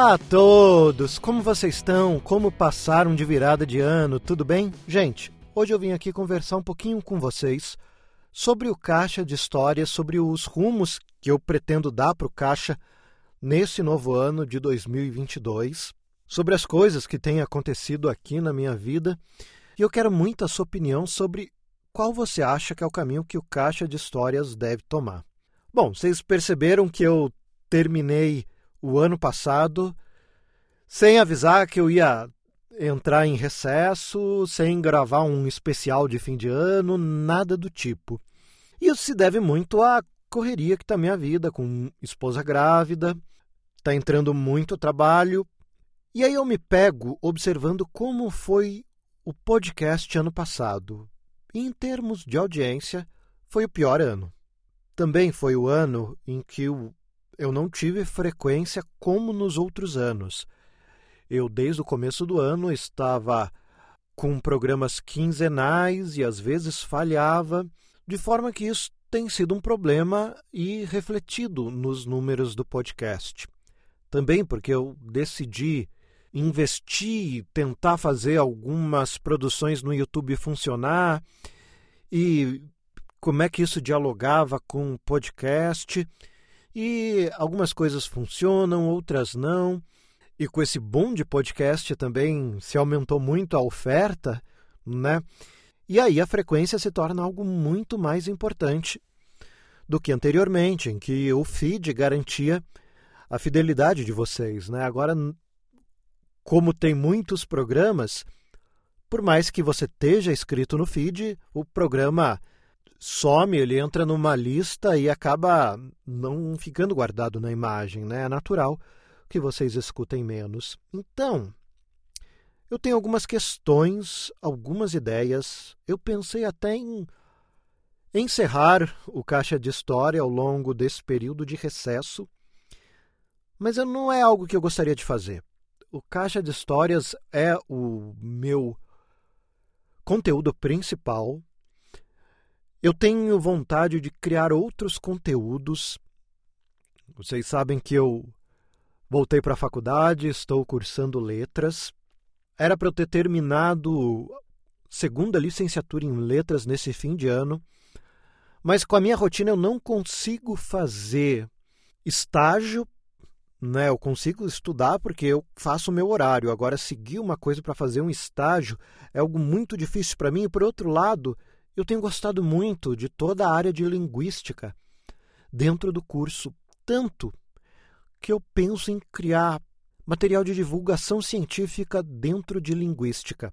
Olá a todos! Como vocês estão? Como passaram de virada de ano? Tudo bem? Gente, hoje eu vim aqui conversar um pouquinho com vocês sobre o Caixa de Histórias, sobre os rumos que eu pretendo dar para o Caixa nesse novo ano de 2022, sobre as coisas que têm acontecido aqui na minha vida e eu quero muito a sua opinião sobre qual você acha que é o caminho que o Caixa de Histórias deve tomar. Bom, vocês perceberam que eu terminei o ano passado sem avisar que eu ia entrar em recesso, sem gravar um especial de fim de ano, nada do tipo. Isso se deve muito à correria que está minha vida, com esposa grávida, está entrando muito trabalho. E aí eu me pego observando como foi o podcast ano passado. Em termos de audiência, foi o pior ano. Também foi o ano em que eu eu não tive frequência como nos outros anos. Eu, desde o começo do ano, estava com programas quinzenais e às vezes falhava, de forma que isso tem sido um problema e refletido nos números do podcast. Também porque eu decidi investir, tentar fazer algumas produções no YouTube funcionar e como é que isso dialogava com o podcast. E algumas coisas funcionam, outras não. E com esse boom de podcast também se aumentou muito a oferta, né? E aí a frequência se torna algo muito mais importante do que anteriormente, em que o feed garantia a fidelidade de vocês, né? Agora, como tem muitos programas, por mais que você esteja escrito no feed, o programa some, ele entra numa lista e acaba não ficando guardado na imagem, né? É natural que vocês escutem menos. Então, eu tenho algumas questões, algumas ideias. Eu pensei até em encerrar o Caixa de História ao longo desse período de recesso, mas não é algo que eu gostaria de fazer. O Caixa de Histórias é o meu conteúdo principal, eu tenho vontade de criar outros conteúdos. Vocês sabem que eu voltei para a faculdade, estou cursando letras. Era para eu ter terminado segunda licenciatura em letras nesse fim de ano, mas com a minha rotina eu não consigo fazer estágio, né? Eu consigo estudar porque eu faço o meu horário. Agora seguir uma coisa para fazer um estágio é algo muito difícil para mim. E por outro lado, eu tenho gostado muito de toda a área de linguística dentro do curso, tanto que eu penso em criar material de divulgação científica dentro de linguística,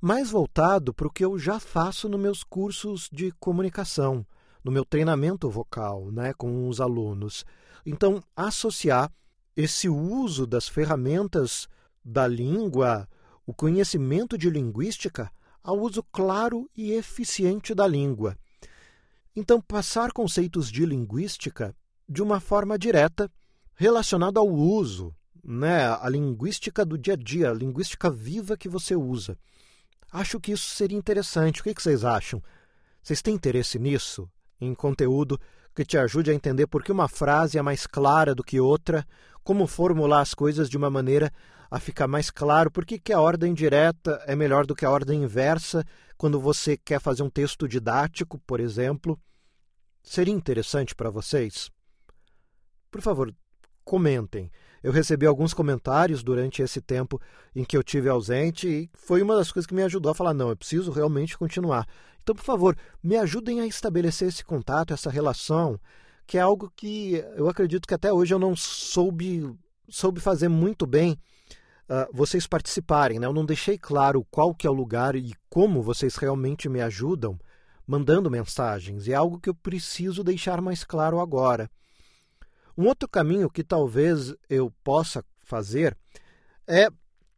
mais voltado para o que eu já faço nos meus cursos de comunicação, no meu treinamento vocal, né, com os alunos. Então, associar esse uso das ferramentas da língua, o conhecimento de linguística ao uso claro e eficiente da língua. Então, passar conceitos de linguística de uma forma direta relacionada ao uso, né, a linguística do dia a dia, a linguística viva que você usa. Acho que isso seria interessante. O que vocês acham? Vocês têm interesse nisso? Em conteúdo que te ajude a entender por que uma frase é mais clara do que outra, como formular as coisas de uma maneira a ficar mais claro por que, a ordem direta é melhor do que a ordem inversa quando você quer fazer um texto didático, por exemplo. Seria interessante para vocês? Por favor, comentem. Eu recebi alguns comentários durante esse tempo em que eu tive ausente e foi uma das coisas que me ajudou a falar: não, eu preciso realmente continuar. Então, por favor, me ajudem a estabelecer esse contato, essa relação, que é algo que eu acredito que até hoje eu não soube, soube fazer muito bem uh, vocês participarem. Né? Eu não deixei claro qual que é o lugar e como vocês realmente me ajudam mandando mensagens. E é algo que eu preciso deixar mais claro agora. Um outro caminho que talvez eu possa fazer é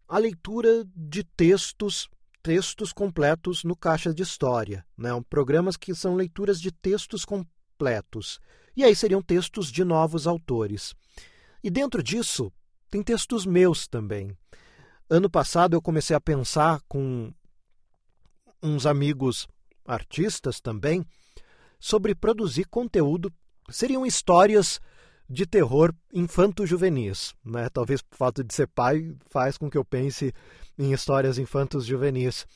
a leitura de textos textos completos no Caixa de História, né? programas que são leituras de textos completos. E aí seriam textos de novos autores. E dentro disso, tem textos meus também. Ano passado eu comecei a pensar com uns amigos artistas também sobre produzir conteúdo. Seriam histórias de terror infanto-juvenis. Né? Talvez o fato de ser pai faz com que eu pense em histórias infantos juvenis.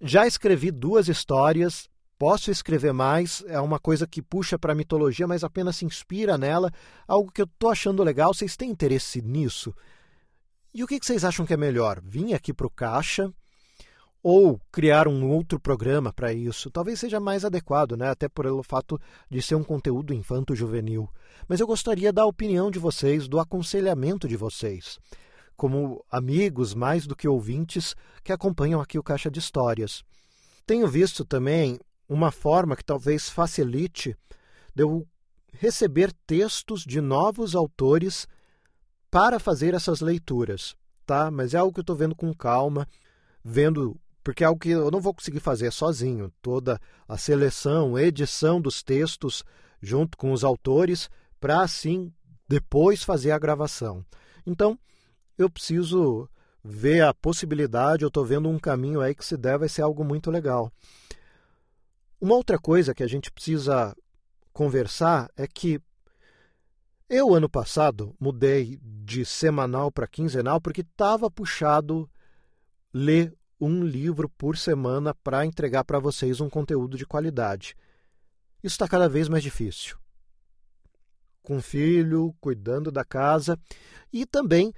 Já escrevi duas histórias, posso escrever mais, é uma coisa que puxa para a mitologia, mas apenas se inspira nela, algo que eu estou achando legal. Vocês têm interesse nisso? E o que vocês acham que é melhor? Vim aqui para o Caixa ou criar um outro programa para isso. Talvez seja mais adequado, né? até pelo fato de ser um conteúdo infanto-juvenil. Mas eu gostaria da opinião de vocês, do aconselhamento de vocês, como amigos mais do que ouvintes que acompanham aqui o Caixa de Histórias. Tenho visto também uma forma que talvez facilite de eu receber textos de novos autores para fazer essas leituras, tá? Mas é algo que eu estou vendo com calma, vendo porque é algo que eu não vou conseguir fazer sozinho. Toda a seleção, edição dos textos junto com os autores, para assim depois fazer a gravação. Então, eu preciso ver a possibilidade, eu estou vendo um caminho aí que se der vai ser algo muito legal. Uma outra coisa que a gente precisa conversar é que eu, ano passado, mudei de semanal para quinzenal porque estava puxado ler um livro por semana para entregar para vocês um conteúdo de qualidade. Isso está cada vez mais difícil. Com filho, cuidando da casa e também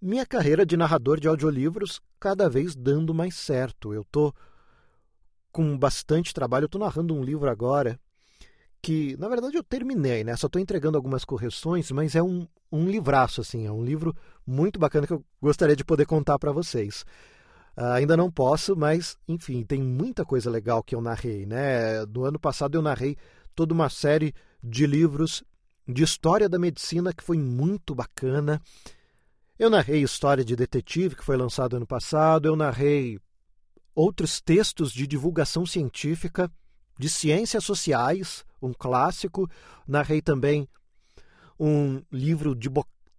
minha carreira de narrador de audiolivros cada vez dando mais certo. Eu estou com bastante trabalho, eu estou narrando um livro agora que, na verdade, eu terminei, né? Só estou entregando algumas correções, mas é um, um livraço, assim, é um livro muito bacana que eu gostaria de poder contar para vocês. Uh, ainda não posso, mas enfim, tem muita coisa legal que eu narrei, né? No ano passado eu narrei toda uma série de livros de história da medicina que foi muito bacana. Eu narrei História de Detetive, que foi lançado ano passado, eu narrei outros textos de divulgação científica, de ciências sociais, um clássico. Narrei também um livro de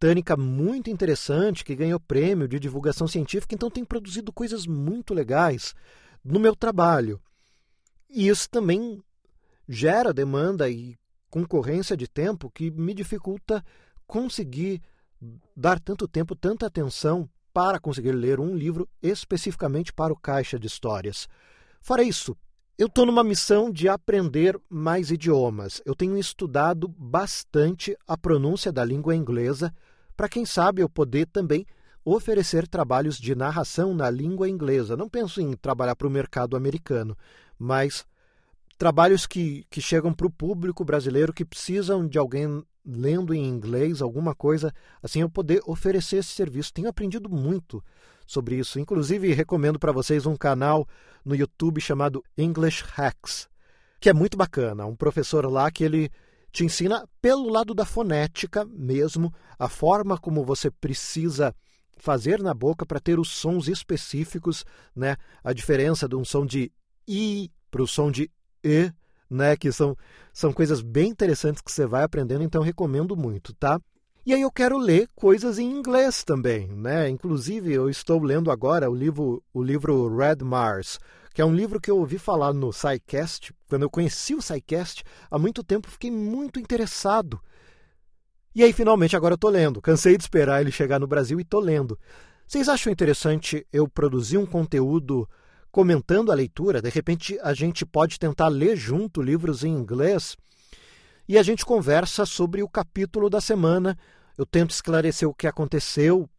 botânica muito interessante, que ganhou prêmio de divulgação científica, então tem produzido coisas muito legais no meu trabalho. E isso também gera demanda e concorrência de tempo que me dificulta conseguir dar tanto tempo, tanta atenção para conseguir ler um livro especificamente para o Caixa de Histórias. Fora isso, eu estou numa missão de aprender mais idiomas. Eu tenho estudado bastante a pronúncia da língua inglesa para quem sabe eu poder também oferecer trabalhos de narração na língua inglesa. Não penso em trabalhar para o mercado americano, mas trabalhos que, que chegam para o público brasileiro que precisam de alguém lendo em inglês, alguma coisa assim, eu poder oferecer esse serviço. Tenho aprendido muito sobre isso. Inclusive, recomendo para vocês um canal no YouTube chamado English Hacks, que é muito bacana. Um professor lá que ele te ensina pelo lado da fonética mesmo, a forma como você precisa fazer na boca para ter os sons específicos, né? A diferença de um som de i para o som de e, né? Que são, são coisas bem interessantes que você vai aprendendo, então recomendo muito, tá? E aí eu quero ler coisas em inglês também, né? Inclusive eu estou lendo agora o livro, o livro Red Mars, que é um livro que eu ouvi falar no SciCast, quando eu conheci o SciCast, há muito tempo fiquei muito interessado. E aí, finalmente, agora eu estou lendo. Cansei de esperar ele chegar no Brasil e estou lendo. Vocês acham interessante eu produzir um conteúdo comentando a leitura? De repente, a gente pode tentar ler junto livros em inglês e a gente conversa sobre o capítulo da semana. Eu tento esclarecer o que aconteceu.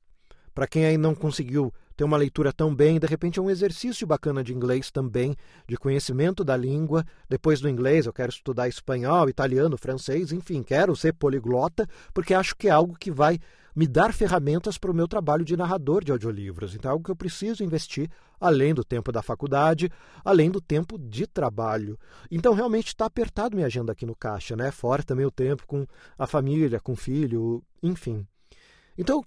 Para quem aí não conseguiu ter uma leitura tão bem, de repente é um exercício bacana de inglês também, de conhecimento da língua. Depois do inglês, eu quero estudar espanhol, italiano, francês, enfim, quero ser poliglota, porque acho que é algo que vai me dar ferramentas para o meu trabalho de narrador de audiolivros. Então é algo que eu preciso investir além do tempo da faculdade, além do tempo de trabalho. Então realmente está apertado minha agenda aqui no caixa, né? Fora também o tempo com a família, com o filho, enfim. Então,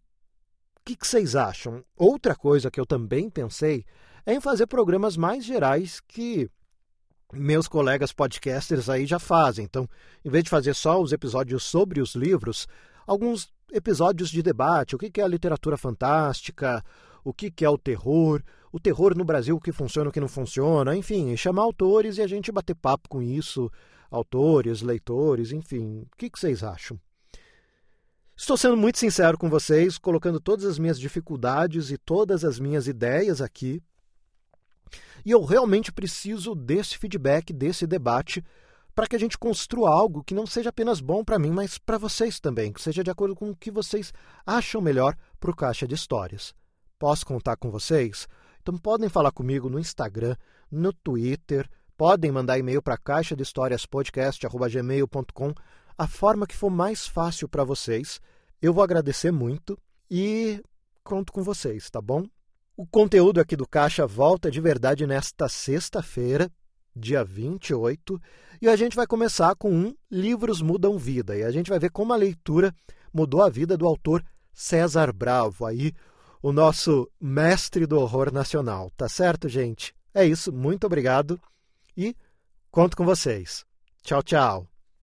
que, que vocês acham? Outra coisa que eu também pensei é em fazer programas mais gerais que meus colegas podcasters aí já fazem. Então, em vez de fazer só os episódios sobre os livros, alguns episódios de debate, o que é a literatura fantástica, o que é o terror, o terror no Brasil, o que funciona, o que não funciona, enfim, chamar autores e a gente bater papo com isso, autores, leitores, enfim. O que vocês acham? Estou sendo muito sincero com vocês, colocando todas as minhas dificuldades e todas as minhas ideias aqui. E eu realmente preciso desse feedback, desse debate, para que a gente construa algo que não seja apenas bom para mim, mas para vocês também, que seja de acordo com o que vocês acham melhor para o Caixa de Histórias. Posso contar com vocês? Então podem falar comigo no Instagram, no Twitter, podem mandar e-mail para caixa de histórias a forma que for mais fácil para vocês. Eu vou agradecer muito e conto com vocês, tá bom? O conteúdo aqui do Caixa volta de verdade nesta sexta-feira, dia 28, e a gente vai começar com um Livros Mudam Vida, e a gente vai ver como a leitura mudou a vida do autor César Bravo, aí o nosso mestre do horror nacional. Tá certo, gente? É isso, muito obrigado e conto com vocês. Tchau, tchau.